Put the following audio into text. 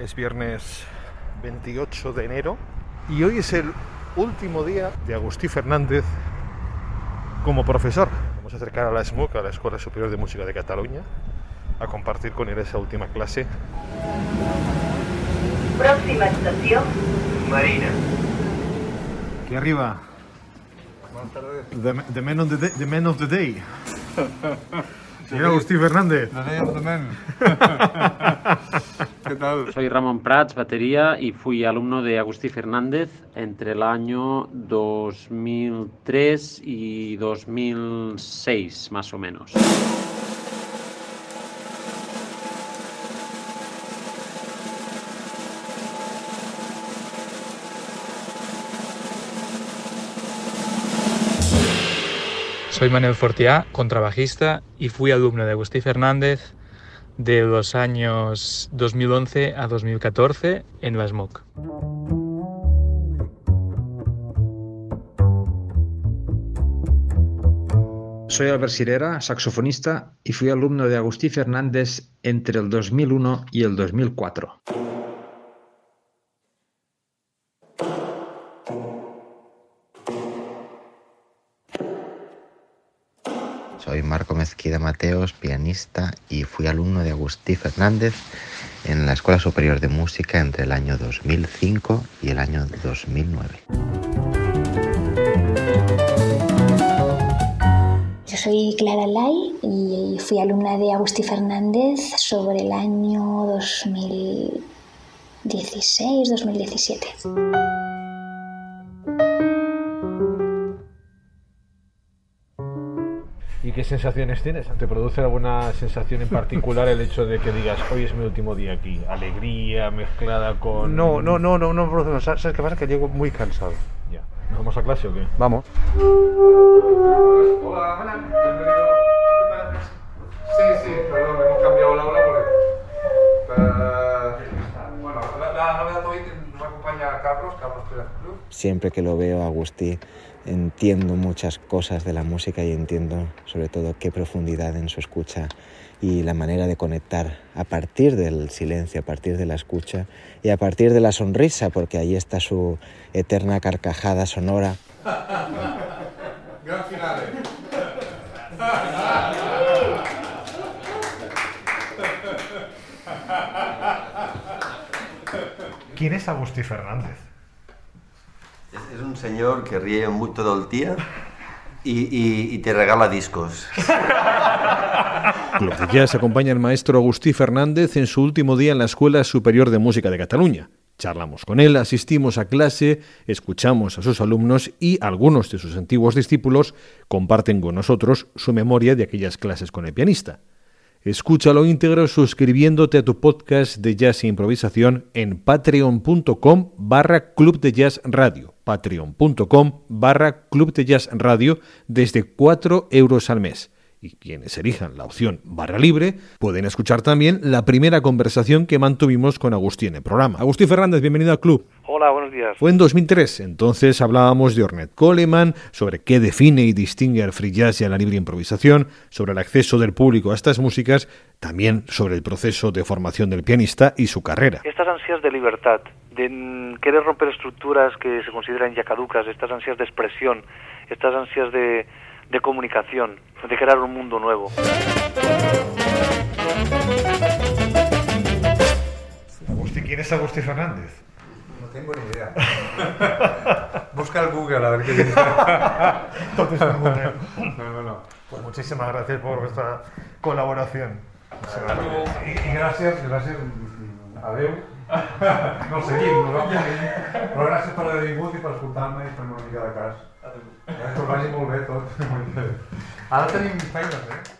Es viernes 28 de enero y hoy es el último día de Agustí Fernández como profesor. Vamos a acercar a la SMUC, a la Escuela Superior de Música de Cataluña, a compartir con él esa última clase. Próxima estación, Marina. Aquí arriba. The, the man, of the day, the man of the day. Señor Agustí Fernández. ¿Qué tal? Soy Ramón Prats, batería, y fui alumno de Agustí Fernández entre el año 2003 y 2006, más o menos. Soy Manuel Fortiá, contrabajista y fui alumno de Agustí Fernández de los años 2011 a 2014 en la SMOC. Soy Albert Sirera, saxofonista, y fui alumno de Agustí Fernández entre el 2001 y el 2004. Soy Marco Mezquida Mateos, pianista y fui alumno de Agustí Fernández en la Escuela Superior de Música entre el año 2005 y el año 2009. Yo soy Clara Lai y fui alumna de Agustí Fernández sobre el año 2016-2017. Qué sensaciones tienes? ¿Te produce alguna sensación en particular el hecho de que digas, hoy es mi último día aquí? ¿Alegría mezclada con...? No, no, no, no, no me produce. ¿Sabes sabes qué pasa? Que llego muy cansado. Ya. ¿Vamos a clase o qué? Vamos. Hola, bienvenido. Sí, sí, perdón, hemos cambiado Siempre que lo veo a Agustí entiendo muchas cosas de la música y entiendo sobre todo qué profundidad en su escucha y la manera de conectar a partir del silencio, a partir de la escucha y a partir de la sonrisa, porque ahí está su eterna carcajada sonora. Gran finale. ¿Quién es Agustí Fernández? Es, un señor que ríe muy todo el día y te regala discos. Club de Jazz acompaña al maestro Agustí Fernández en su último día en la Escuela Superior de Música de Cataluña. Charlamos con él, asistimos a clase, escuchamos a sus alumnos y algunos de sus antiguos discípulos comparten con nosotros su memoria de aquellas clases con el pianista. Escúchalo íntegro suscribiéndote a tu podcast de jazz e improvisación en patreon.com barra club de jazz radio. Patreon.com barra club de jazz radio desde 4 euros al mes. Y quienes elijan la opción barra libre pueden escuchar también la primera conversación que mantuvimos con Agustín en el programa. Agustín Fernández, bienvenido al club. Hola, buenos días. Fue en 2003, entonces hablábamos de Ornette Coleman, sobre qué define y distingue al free jazz y a la libre improvisación, sobre el acceso del público a estas músicas, también sobre el proceso de formación del pianista y su carrera. Estas ansias de libertad, de querer romper estructuras que se consideran ya caducas, estas ansias de expresión, estas ansias de, de comunicación, de crear un mundo nuevo. Agustín, ¿quién es Agustín Fernández? No tengo ni idea. Busca el Google a ver qué dice. Entonces, No, no, no. pues muchísimas gracias por vuestra colaboración. I gràcies, gràcies, mm, adeu. No seguim, no vam seguir. Però gràcies per haver vingut i per escoltar-me i fer-me una mica de cas. Que us vagi molt bé tot. Ara tenim feines, eh?